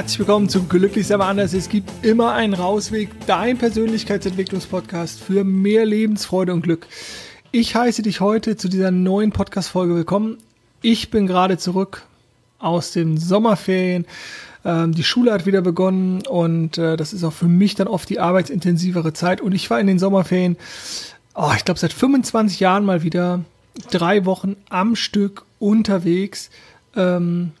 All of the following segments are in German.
Herzlich willkommen zu Glücklich aber anders. Es gibt immer einen Rausweg, dein Persönlichkeitsentwicklungspodcast für mehr Lebensfreude und Glück. Ich heiße dich heute zu dieser neuen Podcast-Folge willkommen. Ich bin gerade zurück aus den Sommerferien. Ähm, die Schule hat wieder begonnen und äh, das ist auch für mich dann oft die arbeitsintensivere Zeit. Und ich war in den Sommerferien, oh, ich glaube, seit 25 Jahren mal wieder drei Wochen am Stück unterwegs. Ähm,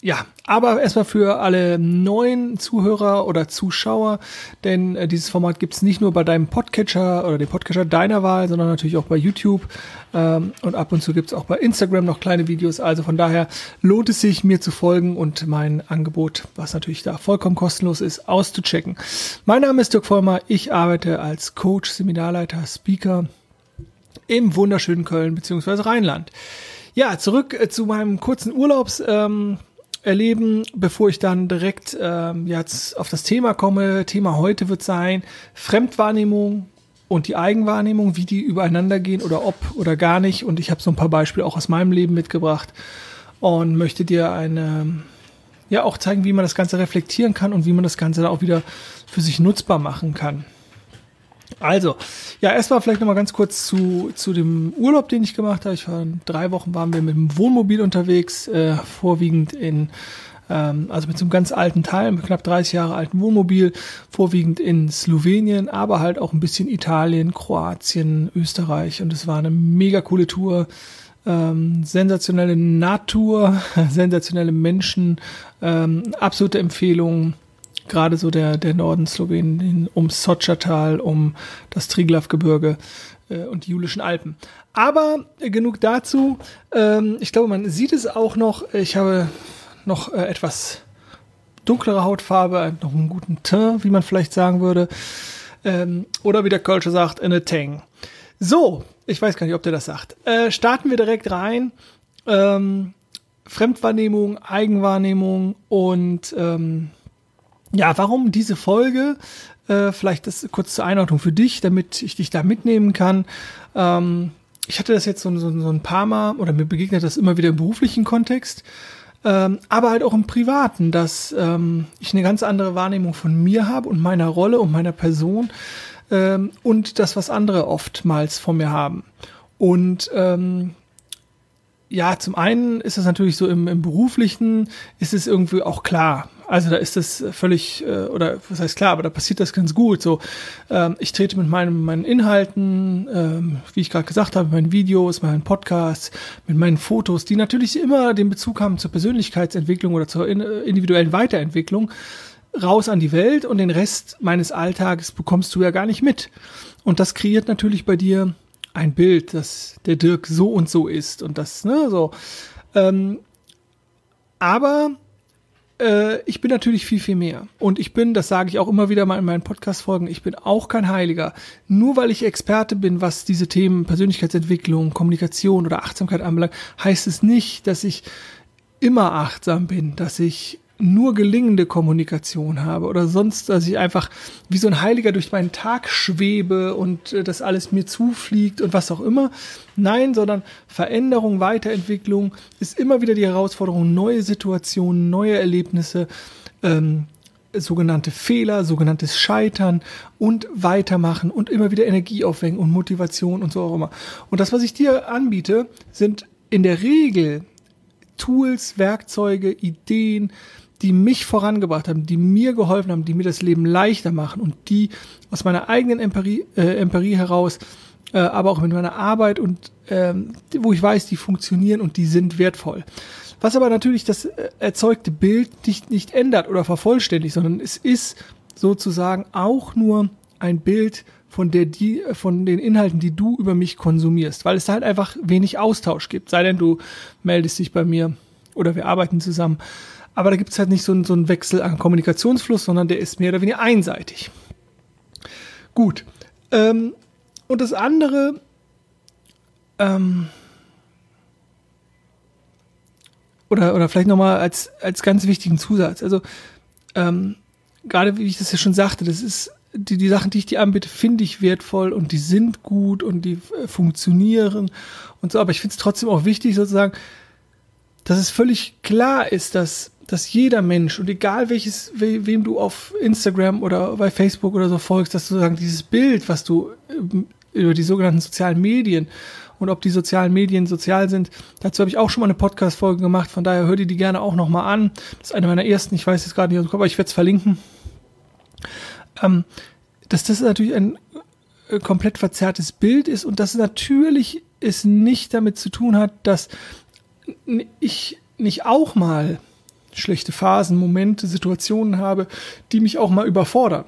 ja, aber erstmal für alle neuen Zuhörer oder Zuschauer, denn äh, dieses Format gibt's nicht nur bei deinem Podcatcher oder dem Podcatcher deiner Wahl, sondern natürlich auch bei YouTube ähm, und ab und zu gibt's auch bei Instagram noch kleine Videos. Also von daher lohnt es sich, mir zu folgen und mein Angebot, was natürlich da vollkommen kostenlos ist, auszuchecken. Mein Name ist Dirk Vollmer, ich arbeite als Coach, Seminarleiter, Speaker im wunderschönen Köln bzw. Rheinland. Ja, zurück äh, zu meinem kurzen Urlaubs. Ähm, erleben, bevor ich dann direkt ähm, jetzt auf das Thema komme. Thema heute wird sein Fremdwahrnehmung und die Eigenwahrnehmung, wie die übereinander gehen oder ob oder gar nicht. Und ich habe so ein paar Beispiele auch aus meinem Leben mitgebracht und möchte dir eine ja auch zeigen, wie man das Ganze reflektieren kann und wie man das Ganze dann auch wieder für sich nutzbar machen kann. Also, ja, erstmal vielleicht nochmal ganz kurz zu, zu dem Urlaub, den ich gemacht habe. Ich war drei Wochen waren wir mit dem Wohnmobil unterwegs, äh, vorwiegend in, ähm, also mit so einem ganz alten Teil, mit knapp 30 Jahre alten Wohnmobil, vorwiegend in Slowenien, aber halt auch ein bisschen Italien, Kroatien, Österreich. Und es war eine mega coole Tour. Ähm, sensationelle Natur, sensationelle Menschen, ähm, absolute Empfehlung gerade so der, der Norden Slowenien, um Sochatal, um das Triglav-Gebirge äh, und die Julischen Alpen. Aber äh, genug dazu. Ähm, ich glaube, man sieht es auch noch. Ich habe noch äh, etwas dunklere Hautfarbe, noch einen guten Teint, wie man vielleicht sagen würde. Ähm, oder wie der Kölsche sagt, eine Tang. So, ich weiß gar nicht, ob der das sagt. Äh, starten wir direkt rein. Ähm, Fremdwahrnehmung, Eigenwahrnehmung und ähm, ja, warum diese Folge? Äh, vielleicht das kurz zur Einordnung für dich, damit ich dich da mitnehmen kann. Ähm, ich hatte das jetzt so, so, so ein paar Mal oder mir begegnet das immer wieder im beruflichen Kontext, ähm, aber halt auch im privaten, dass ähm, ich eine ganz andere Wahrnehmung von mir habe und meiner Rolle und meiner Person ähm, und das, was andere oftmals von mir haben. Und ähm, ja, zum einen ist es natürlich so im, im beruflichen, ist es irgendwie auch klar. Also da ist das völlig, äh, oder was heißt klar, aber da passiert das ganz gut. So, ähm, ich trete mit meinem, meinen Inhalten, ähm, wie ich gerade gesagt habe, meinen Videos, meinen Podcasts, mit meinen Fotos, die natürlich immer den Bezug haben zur Persönlichkeitsentwicklung oder zur individuellen Weiterentwicklung, raus an die Welt und den Rest meines Alltages bekommst du ja gar nicht mit. Und das kreiert natürlich bei dir ein Bild, dass der Dirk so und so ist und das, ne, so. Ähm, aber äh, ich bin natürlich viel, viel mehr. Und ich bin, das sage ich auch immer wieder mal in meinen Podcast-Folgen, ich bin auch kein Heiliger. Nur weil ich Experte bin, was diese Themen Persönlichkeitsentwicklung, Kommunikation oder Achtsamkeit anbelangt, heißt es nicht, dass ich immer achtsam bin, dass ich nur gelingende Kommunikation habe oder sonst, dass ich einfach wie so ein Heiliger durch meinen Tag schwebe und äh, das alles mir zufliegt und was auch immer. Nein, sondern Veränderung, Weiterentwicklung ist immer wieder die Herausforderung, neue Situationen, neue Erlebnisse, ähm, sogenannte Fehler, sogenanntes Scheitern und weitermachen und immer wieder Energie aufwenden und Motivation und so auch immer. Und das, was ich dir anbiete, sind in der Regel Tools, Werkzeuge, Ideen, die mich vorangebracht haben, die mir geholfen haben, die mir das Leben leichter machen und die aus meiner eigenen Empirie, äh, Empirie heraus, äh, aber auch mit meiner Arbeit und ähm, wo ich weiß, die funktionieren und die sind wertvoll. Was aber natürlich das äh, erzeugte Bild nicht, nicht ändert oder vervollständigt, sondern es ist sozusagen auch nur ein Bild von der die von den Inhalten, die du über mich konsumierst, weil es da halt einfach wenig Austausch gibt. Sei denn du meldest dich bei mir oder wir arbeiten zusammen aber da gibt es halt nicht so, einen, so einen Wechsel an Kommunikationsfluss, sondern der ist mehr oder weniger einseitig. Gut. Ähm, und das andere, ähm, oder, oder vielleicht nochmal als, als ganz wichtigen Zusatz. Also, ähm, gerade wie ich das ja schon sagte, das ist, die, die Sachen, die ich dir anbiete, finde ich wertvoll und die sind gut und die äh, funktionieren und so. Aber ich finde es trotzdem auch wichtig, sozusagen, dass es völlig klar ist, dass dass jeder Mensch und egal welches, we, wem du auf Instagram oder bei Facebook oder so folgst, dass du sagen, dieses Bild, was du ähm, über die sogenannten sozialen Medien und ob die sozialen Medien sozial sind. Dazu habe ich auch schon mal eine Podcast-Folge gemacht, von daher hör dir die gerne auch nochmal an. Das ist eine meiner ersten, ich weiß jetzt gerade nicht, aber ich werde es verlinken. Ähm, dass das natürlich ein äh, komplett verzerrtes Bild ist und dass natürlich es nicht damit zu tun hat, dass ich nicht auch mal schlechte Phasen, Momente, Situationen habe, die mich auch mal überfordern.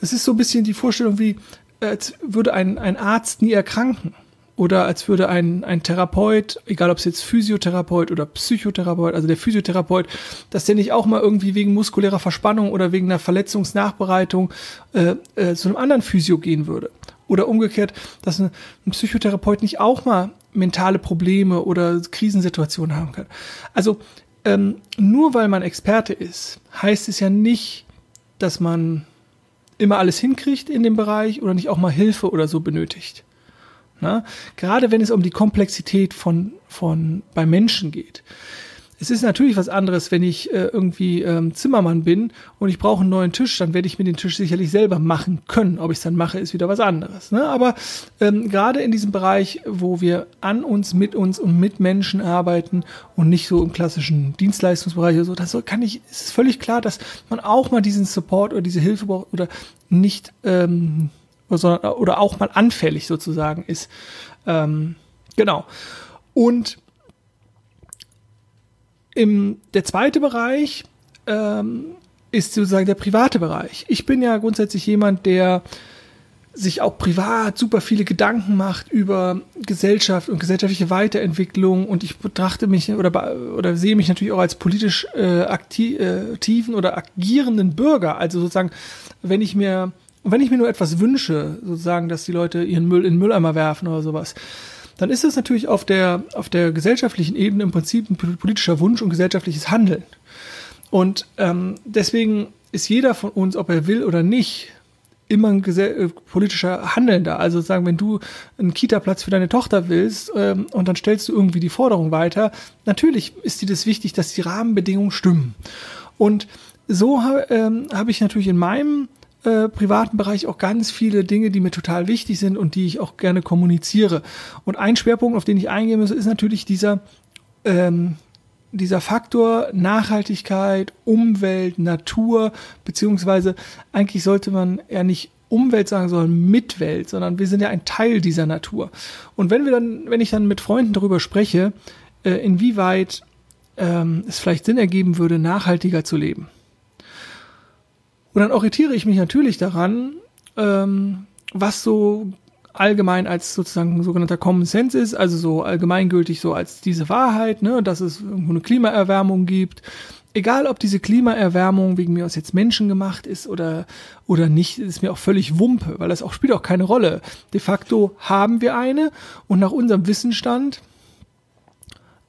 Es ist so ein bisschen die Vorstellung wie, als würde ein, ein Arzt nie erkranken. Oder als würde ein, ein Therapeut, egal ob es jetzt Physiotherapeut oder Psychotherapeut, also der Physiotherapeut, dass der nicht auch mal irgendwie wegen muskulärer Verspannung oder wegen einer Verletzungsnachbereitung äh, äh, zu einem anderen Physio gehen würde. Oder umgekehrt, dass ein Psychotherapeut nicht auch mal mentale Probleme oder Krisensituationen haben kann. Also ähm, nur weil man Experte ist, heißt es ja nicht, dass man immer alles hinkriegt in dem Bereich oder nicht auch mal Hilfe oder so benötigt. Na? Gerade wenn es um die Komplexität von, von bei Menschen geht. Es ist natürlich was anderes, wenn ich äh, irgendwie ähm, Zimmermann bin und ich brauche einen neuen Tisch, dann werde ich mir den Tisch sicherlich selber machen können. Ob ich es dann mache, ist wieder was anderes. Ne? Aber ähm, gerade in diesem Bereich, wo wir an uns, mit uns und mit Menschen arbeiten und nicht so im klassischen Dienstleistungsbereich oder so, das kann ich, ist völlig klar, dass man auch mal diesen Support oder diese Hilfe braucht oder nicht ähm, oder, oder auch mal anfällig sozusagen ist. Ähm, genau. Und im, der zweite Bereich ähm, ist sozusagen der private Bereich. Ich bin ja grundsätzlich jemand, der sich auch privat super viele Gedanken macht über Gesellschaft und gesellschaftliche Weiterentwicklung und ich betrachte mich oder, oder sehe mich natürlich auch als politisch äh, aktiven oder agierenden Bürger. Also sozusagen, wenn ich mir, wenn ich mir nur etwas wünsche, sozusagen, dass die Leute ihren Müll in den Mülleimer werfen oder sowas, dann ist das natürlich auf der, auf der gesellschaftlichen Ebene im Prinzip ein politischer Wunsch und gesellschaftliches Handeln. Und ähm, deswegen ist jeder von uns, ob er will oder nicht, immer ein äh, politischer Handelnder. Also sagen, wenn du einen Kita-Platz für deine Tochter willst ähm, und dann stellst du irgendwie die Forderung weiter, natürlich ist dir das wichtig, dass die Rahmenbedingungen stimmen. Und so ähm, habe ich natürlich in meinem äh, privaten Bereich auch ganz viele Dinge, die mir total wichtig sind und die ich auch gerne kommuniziere. Und ein Schwerpunkt, auf den ich eingehen muss, ist natürlich dieser, ähm, dieser Faktor Nachhaltigkeit, Umwelt, Natur, beziehungsweise eigentlich sollte man eher nicht Umwelt sagen, sondern Mitwelt, sondern wir sind ja ein Teil dieser Natur. Und wenn wir dann, wenn ich dann mit Freunden darüber spreche, äh, inwieweit ähm, es vielleicht Sinn ergeben würde, nachhaltiger zu leben, und dann orientiere ich mich natürlich daran, ähm, was so allgemein als sozusagen sogenannter Common Sense ist, also so allgemeingültig so als diese Wahrheit, ne, dass es irgendwo eine Klimaerwärmung gibt. Egal, ob diese Klimaerwärmung wegen mir aus jetzt menschengemacht ist oder, oder nicht, ist mir auch völlig Wumpe, weil das auch spielt auch keine Rolle. De facto haben wir eine und nach unserem Wissensstand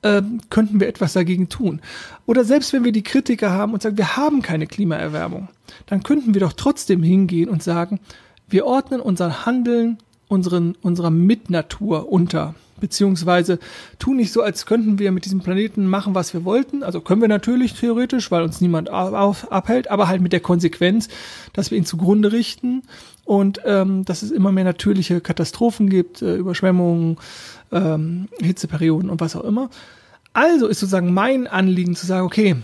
äh, könnten wir etwas dagegen tun. Oder selbst wenn wir die Kritiker haben und sagen, wir haben keine Klimaerwärmung, dann könnten wir doch trotzdem hingehen und sagen, wir ordnen unser Handeln unseren, unserer Mitnatur unter. Beziehungsweise tun nicht so, als könnten wir mit diesem Planeten machen, was wir wollten. Also können wir natürlich theoretisch, weil uns niemand auf, abhält, aber halt mit der Konsequenz, dass wir ihn zugrunde richten und ähm, dass es immer mehr natürliche Katastrophen gibt, äh, Überschwemmungen, ähm, Hitzeperioden und was auch immer. Also ist sozusagen mein Anliegen zu sagen, okay,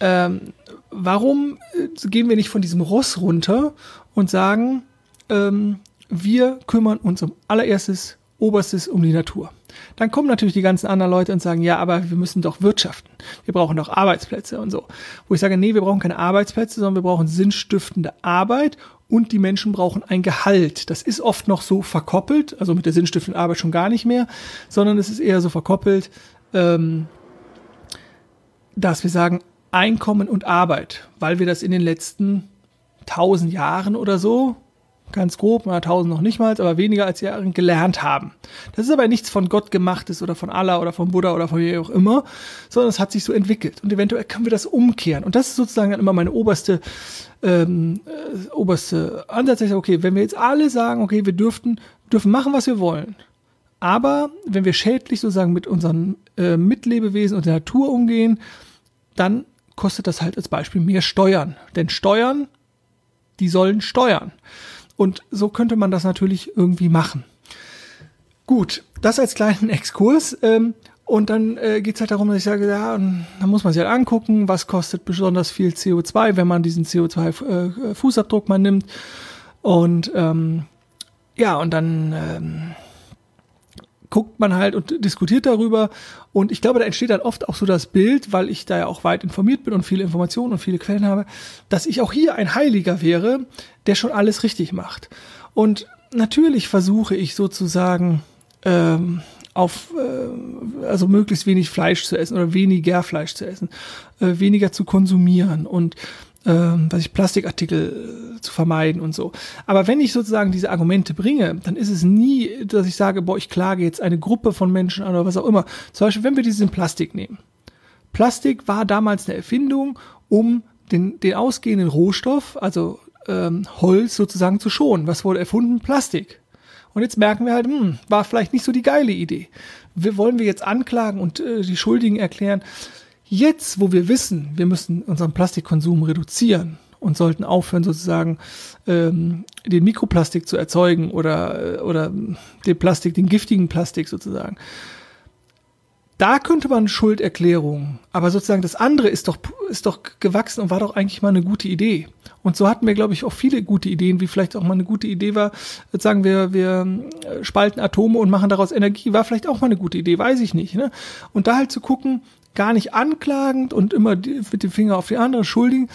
ähm, warum äh, gehen wir nicht von diesem Ross runter und sagen, ähm, wir kümmern uns um allererstes, oberstes um die Natur. Dann kommen natürlich die ganzen anderen Leute und sagen, ja, aber wir müssen doch wirtschaften. Wir brauchen doch Arbeitsplätze und so. Wo ich sage, nee, wir brauchen keine Arbeitsplätze, sondern wir brauchen sinnstiftende Arbeit und die Menschen brauchen ein Gehalt. Das ist oft noch so verkoppelt, also mit der sinnstiftenden Arbeit schon gar nicht mehr, sondern es ist eher so verkoppelt, ähm, dass wir sagen Einkommen und Arbeit, weil wir das in den letzten tausend Jahren oder so ganz grob, mal tausend noch nicht mal, aber weniger als Jahre gelernt haben. Das ist aber nichts von Gott gemachtes oder von Allah oder von Buddha oder von wie auch immer, sondern es hat sich so entwickelt und eventuell können wir das umkehren. Und das ist sozusagen dann immer meine oberste, ähm, äh, oberste Ansatz. Okay, wenn wir jetzt alle sagen, okay, wir dürften, dürfen machen, was wir wollen, aber wenn wir schädlich sozusagen mit unseren äh, Mitlebewesen und der Natur umgehen, dann kostet das halt als Beispiel mehr Steuern. Denn Steuern, die sollen steuern. Und so könnte man das natürlich irgendwie machen. Gut, das als kleinen Exkurs. Ähm, und dann äh, geht es halt darum, dass ich sage, ja, dann muss man sich halt angucken, was kostet besonders viel CO2, wenn man diesen CO2-Fußabdruck äh, mal nimmt. Und ähm, ja, und dann ähm, guckt man halt und diskutiert darüber. Und ich glaube, da entsteht dann oft auch so das Bild, weil ich da ja auch weit informiert bin und viele Informationen und viele Quellen habe, dass ich auch hier ein Heiliger wäre, der schon alles richtig macht. Und natürlich versuche ich sozusagen, ähm, auf äh, also möglichst wenig Fleisch zu essen oder weniger Fleisch zu essen, äh, weniger zu konsumieren und ähm, was ich Plastikartikel äh, zu vermeiden und so. Aber wenn ich sozusagen diese Argumente bringe, dann ist es nie, dass ich sage, boah, ich klage jetzt eine Gruppe von Menschen an oder was auch immer. Zum Beispiel, wenn wir diesen Plastik nehmen. Plastik war damals eine Erfindung, um den, den ausgehenden Rohstoff, also ähm, Holz sozusagen zu schonen. Was wurde erfunden? Plastik. Und jetzt merken wir halt, hm, war vielleicht nicht so die geile Idee. Wir wollen wir jetzt anklagen und äh, die Schuldigen erklären. Jetzt, wo wir wissen, wir müssen unseren Plastikkonsum reduzieren und sollten aufhören, sozusagen ähm, den Mikroplastik zu erzeugen oder, äh, oder den Plastik, den giftigen Plastik sozusagen. Da könnte man Schulderklärung, aber sozusagen das andere ist doch, ist doch gewachsen und war doch eigentlich mal eine gute Idee. Und so hatten wir, glaube ich, auch viele gute Ideen, wie vielleicht auch mal eine gute Idee war, sagen wir, wir äh, spalten Atome und machen daraus Energie, war vielleicht auch mal eine gute Idee, weiß ich nicht. Ne? Und da halt zu gucken, gar nicht anklagend und immer mit dem Finger auf die andere schuldigen.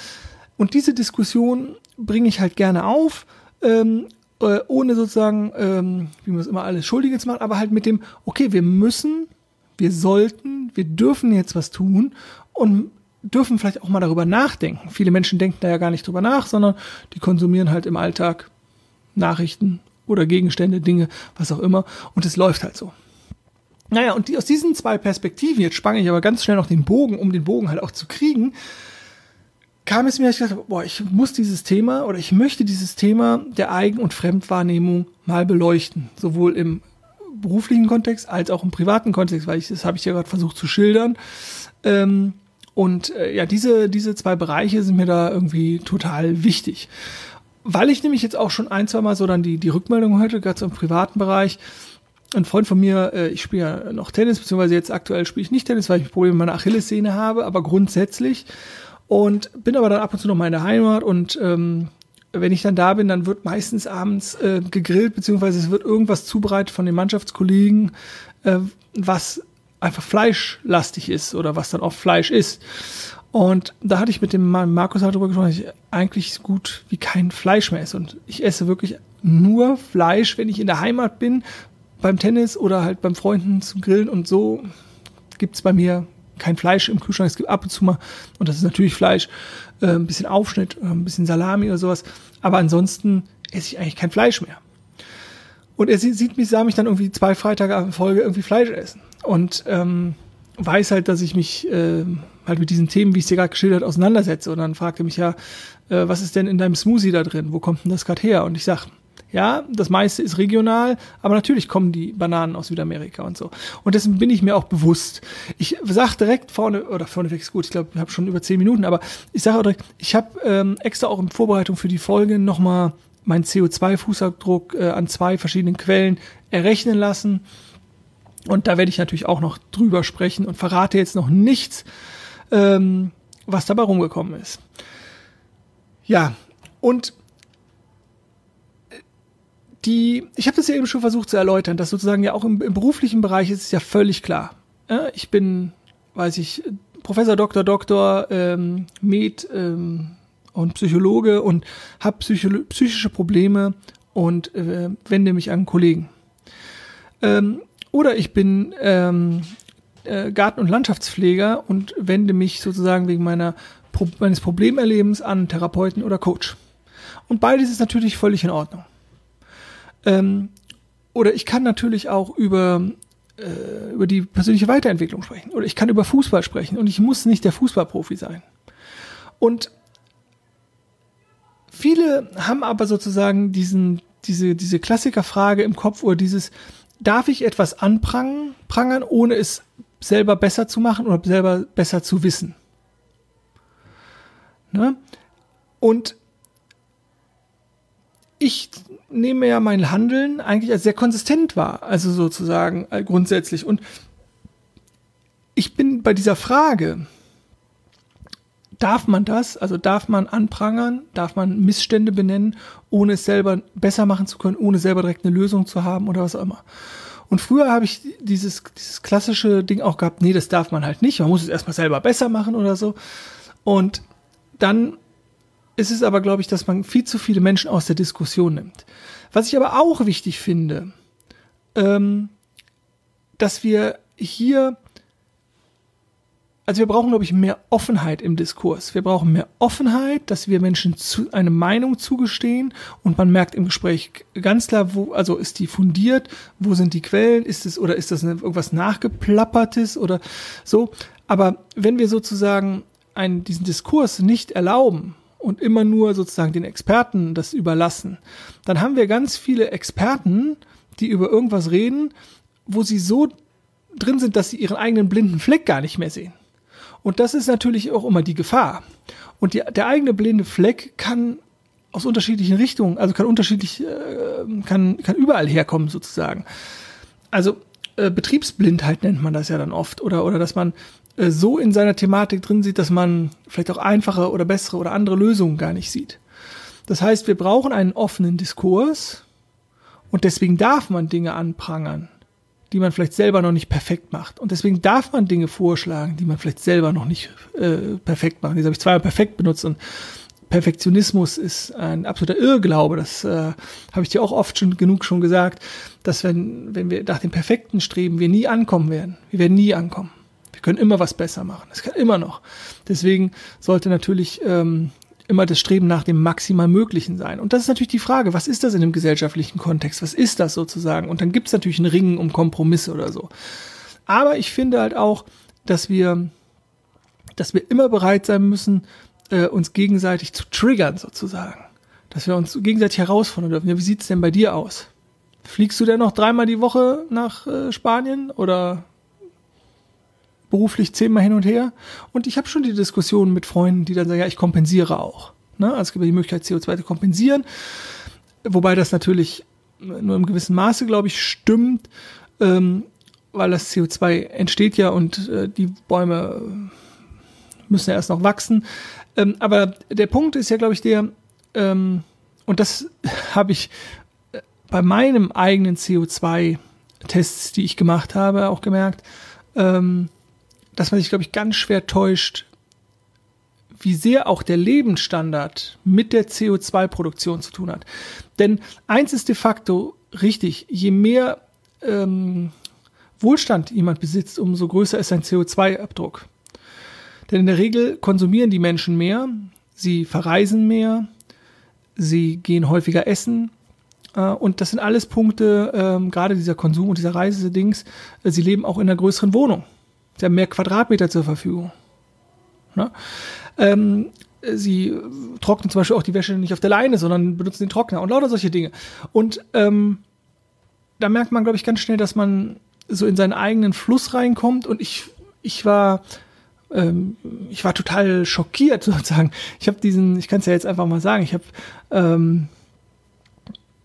Und diese Diskussion bringe ich halt gerne auf, ähm, äh, ohne sozusagen, ähm, wie man es immer alles Schuldige zu machen, aber halt mit dem, okay, wir müssen, wir sollten, wir dürfen jetzt was tun und dürfen vielleicht auch mal darüber nachdenken. Viele Menschen denken da ja gar nicht drüber nach, sondern die konsumieren halt im Alltag Nachrichten oder Gegenstände, Dinge, was auch immer. Und es läuft halt so. Naja, und die, aus diesen zwei Perspektiven, jetzt spanne ich aber ganz schnell noch den Bogen, um den Bogen halt auch zu kriegen, kam es mir, ich dachte, boah, ich muss dieses Thema oder ich möchte dieses Thema der Eigen- und Fremdwahrnehmung mal beleuchten. Sowohl im beruflichen Kontext als auch im privaten Kontext, weil ich, das habe ich ja gerade versucht zu schildern. Ähm, und äh, ja, diese, diese zwei Bereiche sind mir da irgendwie total wichtig. Weil ich nämlich jetzt auch schon ein, zwei Mal so dann die, die Rückmeldung hörte, gerade so im privaten Bereich. Ein Freund von mir, äh, ich spiele ja noch Tennis, beziehungsweise jetzt aktuell spiele ich nicht Tennis, weil ich Probleme mit meiner Achillessehne habe, aber grundsätzlich. Und bin aber dann ab und zu noch mal in der Heimat und ähm, wenn ich dann da bin, dann wird meistens abends äh, gegrillt, beziehungsweise es wird irgendwas zubereitet von den Mannschaftskollegen, äh, was einfach fleischlastig ist oder was dann oft Fleisch ist. Und da hatte ich mit dem Markus halt darüber gesprochen, dass ich eigentlich so gut wie kein Fleisch mehr esse. Und ich esse wirklich nur Fleisch, wenn ich in der Heimat bin, beim Tennis oder halt beim Freunden zum Grillen. Und so gibt's bei mir kein Fleisch im Kühlschrank. Es gibt ab und zu mal, und das ist natürlich Fleisch, äh, ein bisschen Aufschnitt, äh, ein bisschen Salami oder sowas. Aber ansonsten esse ich eigentlich kein Fleisch mehr. Und er sieht mich, sah mich dann irgendwie zwei Freitage in Folge irgendwie Fleisch essen und ähm, weiß halt, dass ich mich äh, halt mit diesen Themen, wie ich es dir gerade geschildert, auseinandersetze. Und dann fragt er mich ja, äh, was ist denn in deinem Smoothie da drin? Wo kommt denn das gerade her? Und ich sag, ja, das meiste ist regional, aber natürlich kommen die Bananen aus Südamerika und so. Und dessen bin ich mir auch bewusst. Ich sag direkt vorne, oder vorneweg ist gut, ich glaube, ich habe schon über zehn Minuten, aber ich sage auch direkt, ich habe ähm, extra auch in Vorbereitung für die Folge nochmal meinen CO2-Fußabdruck äh, an zwei verschiedenen Quellen errechnen lassen und da werde ich natürlich auch noch drüber sprechen und verrate jetzt noch nichts, ähm, was dabei rumgekommen ist. Ja, und die, ich habe das ja eben schon versucht zu erläutern, dass sozusagen ja auch im, im beruflichen Bereich ist es ja völlig klar. Ja, ich bin, weiß ich, Professor, Doktor, Doktor, ähm, Med ähm, und Psychologe und habe psychische Probleme und äh, wende mich an Kollegen. Ähm, oder ich bin ähm, äh, Garten- und Landschaftspfleger und wende mich sozusagen wegen meiner, Pro meines Problemerlebens an Therapeuten oder Coach. Und beides ist natürlich völlig in Ordnung. Ähm, oder ich kann natürlich auch über, äh, über die persönliche Weiterentwicklung sprechen. Oder ich kann über Fußball sprechen und ich muss nicht der Fußballprofi sein. Und viele haben aber sozusagen diesen, diese, diese Klassikerfrage im Kopf oder dieses, darf ich etwas anprangern, ohne es selber besser zu machen oder selber besser zu wissen? Ne? Und ich nehme ja mein Handeln eigentlich als sehr konsistent wahr, also sozusagen äh, grundsätzlich. Und ich bin bei dieser Frage, darf man das, also darf man anprangern, darf man Missstände benennen, ohne es selber besser machen zu können, ohne selber direkt eine Lösung zu haben oder was auch immer. Und früher habe ich dieses, dieses klassische Ding auch gehabt, nee, das darf man halt nicht, man muss es erstmal selber besser machen oder so. Und dann ist es aber, glaube ich, dass man viel zu viele Menschen aus der Diskussion nimmt. Was ich aber auch wichtig finde, ähm, dass wir hier also wir brauchen, glaube ich, mehr Offenheit im Diskurs. Wir brauchen mehr Offenheit, dass wir Menschen zu, eine Meinung zugestehen und man merkt im Gespräch ganz klar, wo, also ist die fundiert, wo sind die Quellen, ist es oder ist das eine, irgendwas nachgeplappertes oder so. Aber wenn wir sozusagen einen, diesen Diskurs nicht erlauben und immer nur sozusagen den Experten das überlassen, dann haben wir ganz viele Experten, die über irgendwas reden, wo sie so drin sind, dass sie ihren eigenen blinden Fleck gar nicht mehr sehen. Und das ist natürlich auch immer die Gefahr. Und die, der eigene blinde Fleck kann aus unterschiedlichen Richtungen, also kann unterschiedlich, äh, kann, kann überall herkommen sozusagen. Also äh, Betriebsblindheit nennt man das ja dann oft oder, oder dass man so in seiner Thematik drin sieht, dass man vielleicht auch einfache oder bessere oder andere Lösungen gar nicht sieht. Das heißt, wir brauchen einen offenen Diskurs und deswegen darf man Dinge anprangern die man vielleicht selber noch nicht perfekt macht. Und deswegen darf man Dinge vorschlagen, die man vielleicht selber noch nicht äh, perfekt macht. Jetzt habe ich zweimal perfekt benutzt und Perfektionismus ist ein absoluter Irrglaube. Das äh, habe ich dir auch oft schon genug schon gesagt, dass wenn, wenn wir nach dem Perfekten streben, wir nie ankommen werden. Wir werden nie ankommen. Wir können immer was besser machen. Das kann immer noch. Deswegen sollte natürlich ähm, immer das Streben nach dem maximal Möglichen sein. Und das ist natürlich die Frage, was ist das in einem gesellschaftlichen Kontext? Was ist das sozusagen? Und dann gibt es natürlich ein Ringen um Kompromisse oder so. Aber ich finde halt auch, dass wir, dass wir immer bereit sein müssen, äh, uns gegenseitig zu triggern sozusagen. Dass wir uns gegenseitig herausfordern dürfen. Ja, wie sieht's denn bei dir aus? Fliegst du denn noch dreimal die Woche nach äh, Spanien oder beruflich zehnmal hin und her. Und ich habe schon die Diskussion mit Freunden, die dann sagen, ja, ich kompensiere auch. Ne? Also es gibt die Möglichkeit, CO2 zu kompensieren. Wobei das natürlich nur im gewissen Maße, glaube ich, stimmt, ähm, weil das CO2 entsteht ja und äh, die Bäume müssen ja erst noch wachsen. Ähm, aber der Punkt ist ja, glaube ich, der, ähm, und das habe ich äh, bei meinem eigenen CO2-Tests, die ich gemacht habe, auch gemerkt, ähm, dass man sich, glaube ich, ganz schwer täuscht, wie sehr auch der Lebensstandard mit der CO2-Produktion zu tun hat. Denn eins ist de facto richtig, je mehr ähm, Wohlstand jemand besitzt, umso größer ist sein CO2-Abdruck. Denn in der Regel konsumieren die Menschen mehr, sie verreisen mehr, sie gehen häufiger essen. Äh, und das sind alles Punkte, ähm, gerade dieser Konsum und dieser Reisedings, äh, sie leben auch in einer größeren Wohnung. Sie haben mehr Quadratmeter zur Verfügung. Ne? Ähm, sie trocknen zum Beispiel auch die Wäsche nicht auf der Leine, sondern benutzen den Trockner und lauter solche Dinge. Und ähm, da merkt man, glaube ich, ganz schnell, dass man so in seinen eigenen Fluss reinkommt. Und ich, ich war, ähm, ich war total schockiert sozusagen. Ich habe diesen, ich kann es ja jetzt einfach mal sagen, ich habe ähm,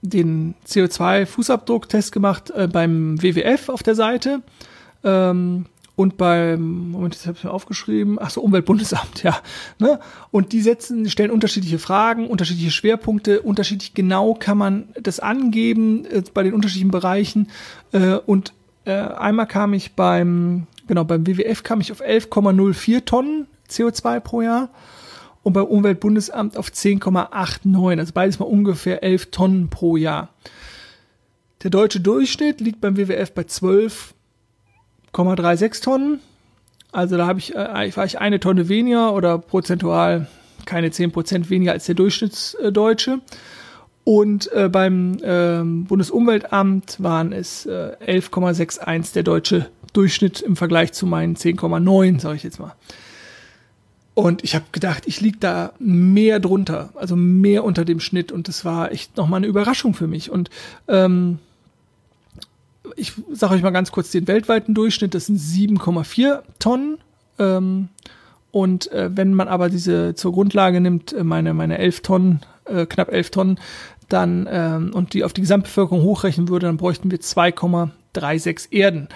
den CO2-Fußabdrucktest gemacht äh, beim WWF auf der Seite. Ähm, und beim, Moment, das habe ich mir aufgeschrieben, ach so, Umweltbundesamt, ja. Ne? Und die setzen, stellen unterschiedliche Fragen, unterschiedliche Schwerpunkte, unterschiedlich genau kann man das angeben äh, bei den unterschiedlichen Bereichen. Äh, und äh, einmal kam ich beim, genau, beim WWF kam ich auf 11,04 Tonnen CO2 pro Jahr und beim Umweltbundesamt auf 10,89, also beides mal ungefähr 11 Tonnen pro Jahr. Der deutsche Durchschnitt liegt beim WWF bei 12 0,36 Tonnen. Also da habe ich, äh, war ich eine Tonne weniger oder prozentual keine 10% weniger als der Durchschnittsdeutsche. Und äh, beim äh, Bundesumweltamt waren es äh, 11,61 der deutsche Durchschnitt im Vergleich zu meinen 10,9, sage ich jetzt mal. Und ich habe gedacht, ich lieg da mehr drunter, also mehr unter dem Schnitt. Und das war echt nochmal eine Überraschung für mich. Und ähm, ich sage euch mal ganz kurz den weltweiten Durchschnitt, das sind 7,4 Tonnen. Ähm, Und äh, wenn man aber diese zur Grundlage nimmt, äh, meine, meine elf Tonnen, äh, knapp elf Tonnen, dann ähm, und die auf die Gesamtbevölkerung hochrechnen würde, dann bräuchten wir 2,36 Erden.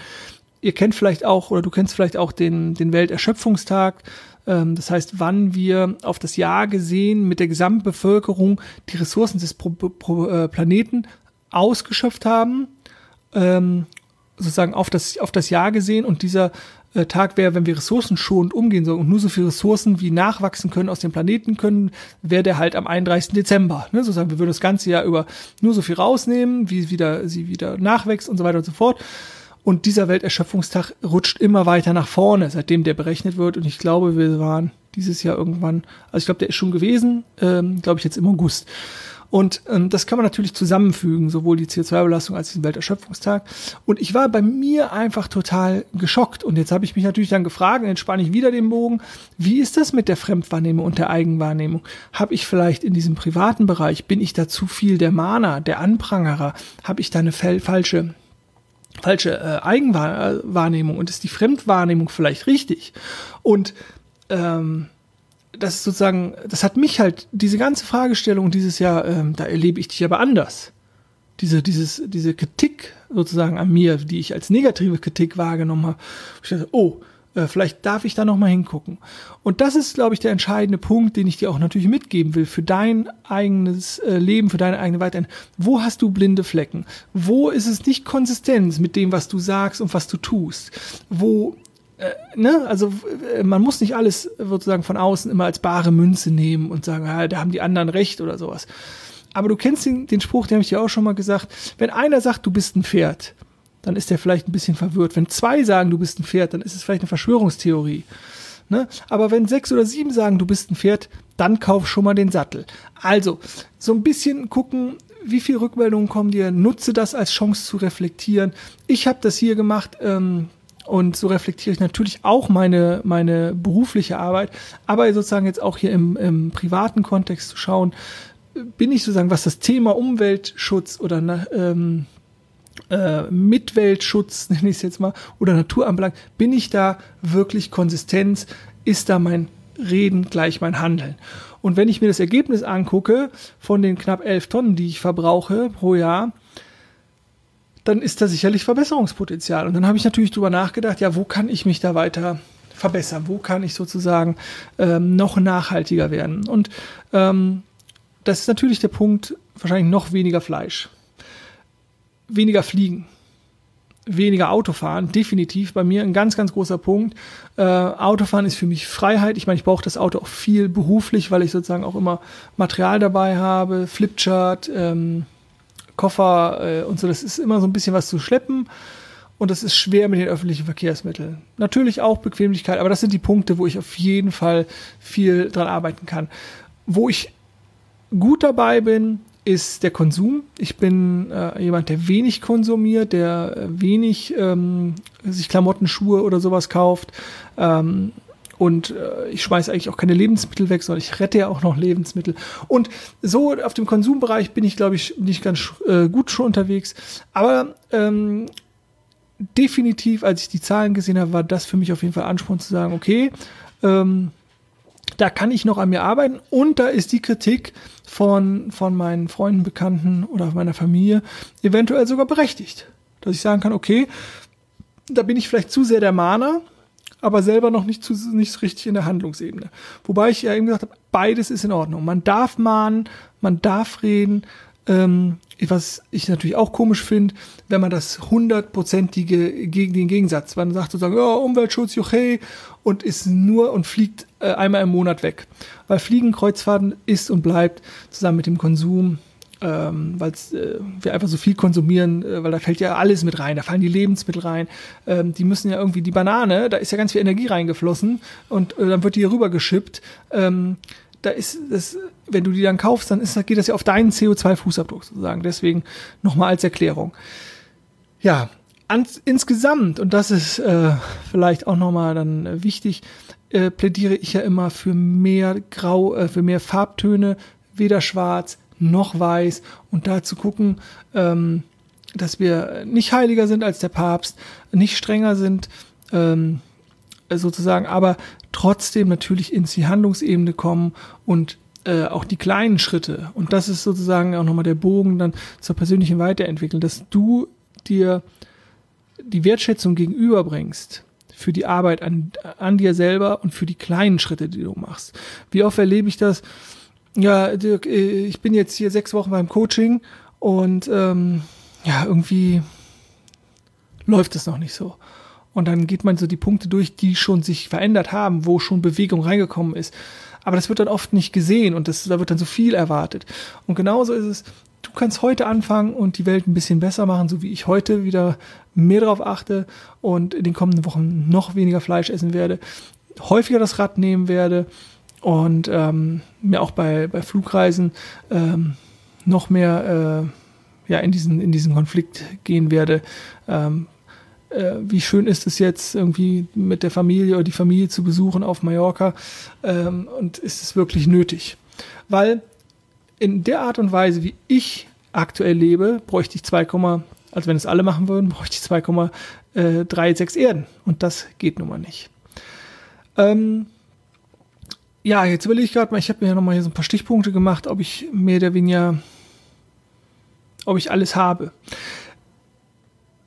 Ihr kennt vielleicht auch, oder du kennst vielleicht auch den, den Welterschöpfungstag. Ähm, das heißt, wann wir auf das Jahr gesehen mit der Gesamtbevölkerung die Ressourcen des Pro Pro äh, Planeten ausgeschöpft haben, ähm, sozusagen auf das, auf das Jahr gesehen und dieser äh, Tag wäre, wenn wir ressourcenschonend umgehen sollen und nur so viele Ressourcen wie nachwachsen können aus dem Planeten können, wäre der halt am 31. Dezember. Ne? Sozusagen, wir würden das ganze Jahr über nur so viel rausnehmen, wie wieder, sie wieder nachwächst und so weiter und so fort. Und dieser Welterschöpfungstag rutscht immer weiter nach vorne, seitdem der berechnet wird. Und ich glaube, wir waren dieses Jahr irgendwann, also ich glaube, der ist schon gewesen, ähm, glaube ich, jetzt im August. Und ähm, das kann man natürlich zusammenfügen, sowohl die CO2-Belastung als den Welterschöpfungstag. Und ich war bei mir einfach total geschockt. Und jetzt habe ich mich natürlich dann gefragt, jetzt spanne ich wieder den Bogen, wie ist das mit der Fremdwahrnehmung und der Eigenwahrnehmung? Habe ich vielleicht in diesem privaten Bereich, bin ich da zu viel der Mahner, der Anprangerer? Habe ich da eine falsche falsche äh, Eigenwahrnehmung und ist die Fremdwahrnehmung vielleicht richtig? Und ähm, das ist sozusagen, das hat mich halt, diese ganze Fragestellung dieses Jahr, ähm, da erlebe ich dich aber anders. Diese, dieses, diese Kritik sozusagen an mir, die ich als negative Kritik wahrgenommen habe, ich dachte, oh, äh, vielleicht darf ich da nochmal hingucken. Und das ist, glaube ich, der entscheidende Punkt, den ich dir auch natürlich mitgeben will für dein eigenes äh, Leben, für deine eigene Weiterentwicklung. Wo hast du blinde Flecken? Wo ist es nicht Konsistenz mit dem, was du sagst und was du tust? Wo äh, ne, also äh, man muss nicht alles sozusagen von außen immer als bare Münze nehmen und sagen, ja, da haben die anderen recht oder sowas. Aber du kennst den, den Spruch, den habe ich dir auch schon mal gesagt. Wenn einer sagt, du bist ein Pferd, dann ist der vielleicht ein bisschen verwirrt. Wenn zwei sagen, du bist ein Pferd, dann ist es vielleicht eine Verschwörungstheorie. Ne? Aber wenn sechs oder sieben sagen, du bist ein Pferd, dann kauf schon mal den Sattel. Also, so ein bisschen gucken, wie viele Rückmeldungen kommen dir, nutze das als Chance zu reflektieren. Ich habe das hier gemacht, ähm, und so reflektiere ich natürlich auch meine, meine berufliche Arbeit, aber sozusagen jetzt auch hier im, im privaten Kontext zu schauen, bin ich sozusagen, was das Thema Umweltschutz oder ähm, äh, Mitweltschutz, nenne ich es jetzt mal, oder Natur anbelangt, bin ich da wirklich konsistent? Ist da mein Reden gleich mein Handeln? Und wenn ich mir das Ergebnis angucke von den knapp elf Tonnen, die ich verbrauche pro Jahr, dann ist da sicherlich Verbesserungspotenzial. Und dann habe ich natürlich drüber nachgedacht, ja, wo kann ich mich da weiter verbessern? Wo kann ich sozusagen ähm, noch nachhaltiger werden? Und ähm, das ist natürlich der Punkt, wahrscheinlich noch weniger Fleisch, weniger Fliegen, weniger Autofahren, definitiv bei mir ein ganz, ganz großer Punkt. Äh, Autofahren ist für mich Freiheit. Ich meine, ich brauche das Auto auch viel beruflich, weil ich sozusagen auch immer Material dabei habe, Flipchart, ähm, Koffer äh, und so. Das ist immer so ein bisschen was zu schleppen. Und das ist schwer mit den öffentlichen Verkehrsmitteln. Natürlich auch Bequemlichkeit, aber das sind die Punkte, wo ich auf jeden Fall viel dran arbeiten kann. Wo ich gut dabei bin, ist der Konsum. Ich bin äh, jemand, der wenig konsumiert, der wenig ähm, sich Klamotten, Schuhe oder sowas kauft. Ähm, und äh, ich schmeiße eigentlich auch keine Lebensmittel weg, sondern ich rette ja auch noch Lebensmittel. Und so auf dem Konsumbereich bin ich, glaube ich, nicht ganz äh, gut schon unterwegs. Aber ähm, definitiv, als ich die Zahlen gesehen habe, war das für mich auf jeden Fall Ansporn zu sagen, okay, ähm, da kann ich noch an mir arbeiten und da ist die Kritik von, von meinen Freunden, Bekannten oder meiner Familie eventuell sogar berechtigt. Dass ich sagen kann, okay, da bin ich vielleicht zu sehr der Mahner, aber selber noch nicht, zu, nicht richtig in der Handlungsebene. Wobei ich ja eben gesagt habe, beides ist in Ordnung. Man darf mahnen, man darf reden. Ähm, was ich natürlich auch komisch finde, wenn man das hundertprozentige gegen den Gegensatz, man sagt sozusagen, ja, Umweltschutz, okay, und ist nur und fliegt äh, einmal im Monat weg. Weil Fliegen, Kreuzfahrten ist und bleibt zusammen mit dem Konsum ähm, weil äh, wir einfach so viel konsumieren, äh, weil da fällt ja alles mit rein, da fallen die Lebensmittel rein, ähm, die müssen ja irgendwie die Banane, da ist ja ganz viel Energie reingeflossen und äh, dann wird die hier rüber geschippt. Ähm, da ist das, wenn du die dann kaufst, dann ist, geht das ja auf deinen CO2-Fußabdruck sozusagen. Deswegen nochmal als Erklärung. Ja, ans, insgesamt, und das ist äh, vielleicht auch nochmal dann äh, wichtig, äh, plädiere ich ja immer für mehr Grau, äh, für mehr Farbtöne, weder schwarz noch weiß und da zu gucken, ähm, dass wir nicht heiliger sind als der Papst, nicht strenger sind, ähm, sozusagen, aber trotzdem natürlich ins die Handlungsebene kommen und äh, auch die kleinen Schritte. Und das ist sozusagen auch nochmal der Bogen dann zur persönlichen Weiterentwicklung, dass du dir die Wertschätzung gegenüberbringst für die Arbeit an, an dir selber und für die kleinen Schritte, die du machst. Wie oft erlebe ich das? Ja, Dirk, äh, ich bin jetzt hier sechs Wochen beim Coaching und ähm, ja, irgendwie läuft es noch nicht so. Und dann geht man so die Punkte durch, die schon sich verändert haben, wo schon Bewegung reingekommen ist. Aber das wird dann oft nicht gesehen und das, da wird dann so viel erwartet. Und genauso ist es, du kannst heute anfangen und die Welt ein bisschen besser machen, so wie ich heute wieder mehr darauf achte und in den kommenden Wochen noch weniger Fleisch essen werde, häufiger das Rad nehmen werde und ähm, mir auch bei, bei Flugreisen ähm, noch mehr äh, ja, in, diesen, in diesen Konflikt gehen werde. Ähm, äh, wie schön ist es jetzt, irgendwie mit der Familie oder die Familie zu besuchen auf Mallorca ähm, und ist es wirklich nötig? Weil in der Art und Weise, wie ich aktuell lebe, bräuchte ich 2, also wenn es alle machen würden, bräuchte ich 2,36 Erden. Und das geht nun mal nicht. Ähm, ja, jetzt will ich gerade mal, ich habe mir ja nochmal hier so ein paar Stichpunkte gemacht, ob ich mehr oder weniger, ob ich alles habe.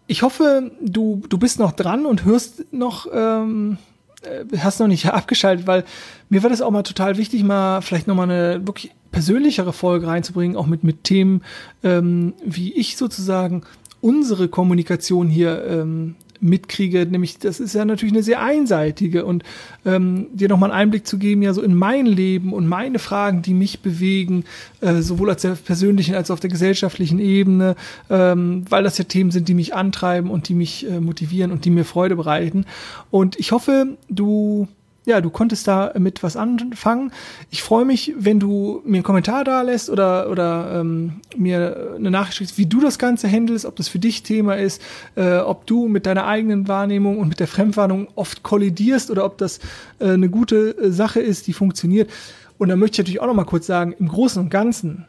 Ich hoffe, du, du bist noch dran und hörst noch, ähm, äh, hast noch nicht abgeschaltet, weil mir war das auch mal total wichtig, mal vielleicht nochmal eine wirklich persönlichere Folge reinzubringen, auch mit, mit Themen, ähm, wie ich sozusagen unsere Kommunikation hier ähm, mitkriege, nämlich das ist ja natürlich eine sehr einseitige und ähm, dir nochmal einen Einblick zu geben, ja so in mein Leben und meine Fragen, die mich bewegen, äh, sowohl auf der persönlichen als auch auf der gesellschaftlichen Ebene, ähm, weil das ja Themen sind, die mich antreiben und die mich äh, motivieren und die mir Freude bereiten. Und ich hoffe, du ja, du konntest da mit was anfangen. Ich freue mich, wenn du mir einen Kommentar da lässt oder, oder ähm, mir eine Nachricht schickst, wie du das Ganze handelst, ob das für dich Thema ist, äh, ob du mit deiner eigenen Wahrnehmung und mit der Fremdwahrnehmung oft kollidierst oder ob das äh, eine gute äh, Sache ist, die funktioniert. Und dann möchte ich natürlich auch noch mal kurz sagen, im Großen und Ganzen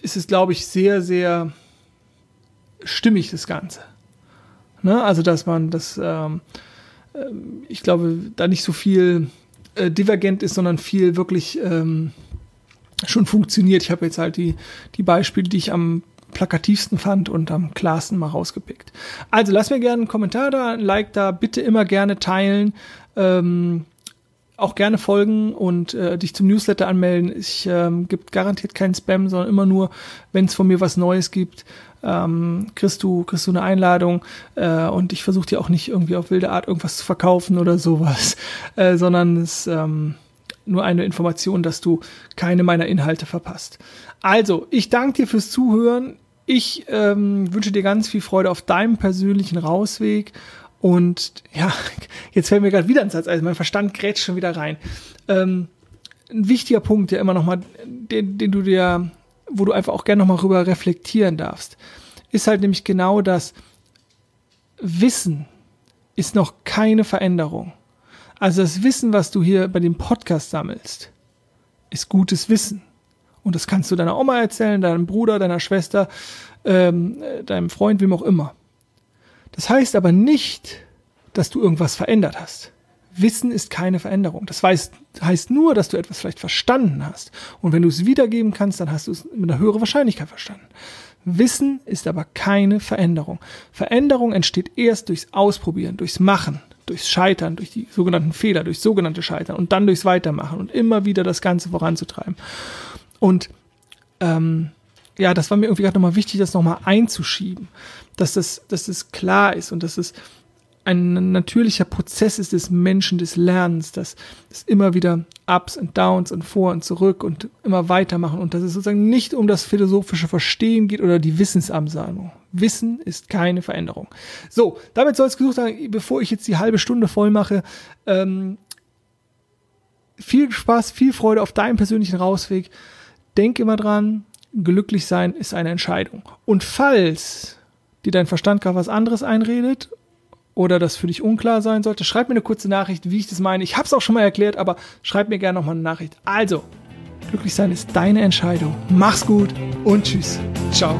ist es, glaube ich, sehr, sehr stimmig, das Ganze. Ne? Also, dass man das... Ähm, ähm, ich glaube, da nicht so viel äh, divergent ist, sondern viel wirklich ähm, schon funktioniert. Ich habe jetzt halt die, die Beispiele, die ich am plakativsten fand und am klarsten mal rausgepickt. Also lass mir gerne einen Kommentar da, ein Like da, bitte immer gerne teilen. Ähm, auch gerne folgen und äh, dich zum Newsletter anmelden. Ich ähm, gibt garantiert keinen Spam, sondern immer nur, wenn es von mir was Neues gibt, ähm, kriegst du kriegst du eine Einladung äh, und ich versuche dir auch nicht irgendwie auf wilde Art irgendwas zu verkaufen oder sowas, äh, sondern es ähm, nur eine Information, dass du keine meiner Inhalte verpasst. Also, ich danke dir fürs Zuhören. Ich ähm, wünsche dir ganz viel Freude auf deinem persönlichen Rausweg und ja, jetzt fällt mir gerade wieder ein Satz, also mein Verstand grätscht schon wieder rein. Ähm, ein wichtiger Punkt, der immer noch mal, den, den du dir, wo du einfach auch gerne noch mal rüber reflektieren darfst, ist halt nämlich genau das Wissen ist noch keine Veränderung. Also das Wissen, was du hier bei dem Podcast sammelst, ist gutes Wissen. Und das kannst du deiner Oma erzählen, deinem Bruder, deiner Schwester, ähm, deinem Freund, wem auch immer. Das heißt aber nicht, dass du irgendwas verändert hast. Wissen ist keine Veränderung. Das heißt, heißt nur, dass du etwas vielleicht verstanden hast. Und wenn du es wiedergeben kannst, dann hast du es mit einer höheren Wahrscheinlichkeit verstanden. Wissen ist aber keine Veränderung. Veränderung entsteht erst durchs Ausprobieren, durchs Machen, durchs Scheitern, durch die sogenannten Fehler, durch sogenannte Scheitern und dann durchs Weitermachen und immer wieder das Ganze voranzutreiben. Und ähm, ja, das war mir irgendwie gerade nochmal wichtig, das nochmal einzuschieben dass das, dass das klar ist und dass es ein natürlicher Prozess ist des Menschen, des Lernens, dass es immer wieder Ups und Downs und vor und zurück und immer weitermachen und dass es sozusagen nicht um das philosophische Verstehen geht oder die Wissensansammlung. Wissen ist keine Veränderung. So, damit soll es gesucht sein, bevor ich jetzt die halbe Stunde voll mache. Ähm, viel Spaß, viel Freude auf deinem persönlichen Rausweg. Denk immer dran, glücklich sein ist eine Entscheidung. Und falls die dein Verstand gerade was anderes einredet oder das für dich unklar sein sollte, schreib mir eine kurze Nachricht, wie ich das meine. Ich habe es auch schon mal erklärt, aber schreib mir gerne nochmal eine Nachricht. Also, glücklich sein ist deine Entscheidung. Mach's gut und tschüss. Ciao.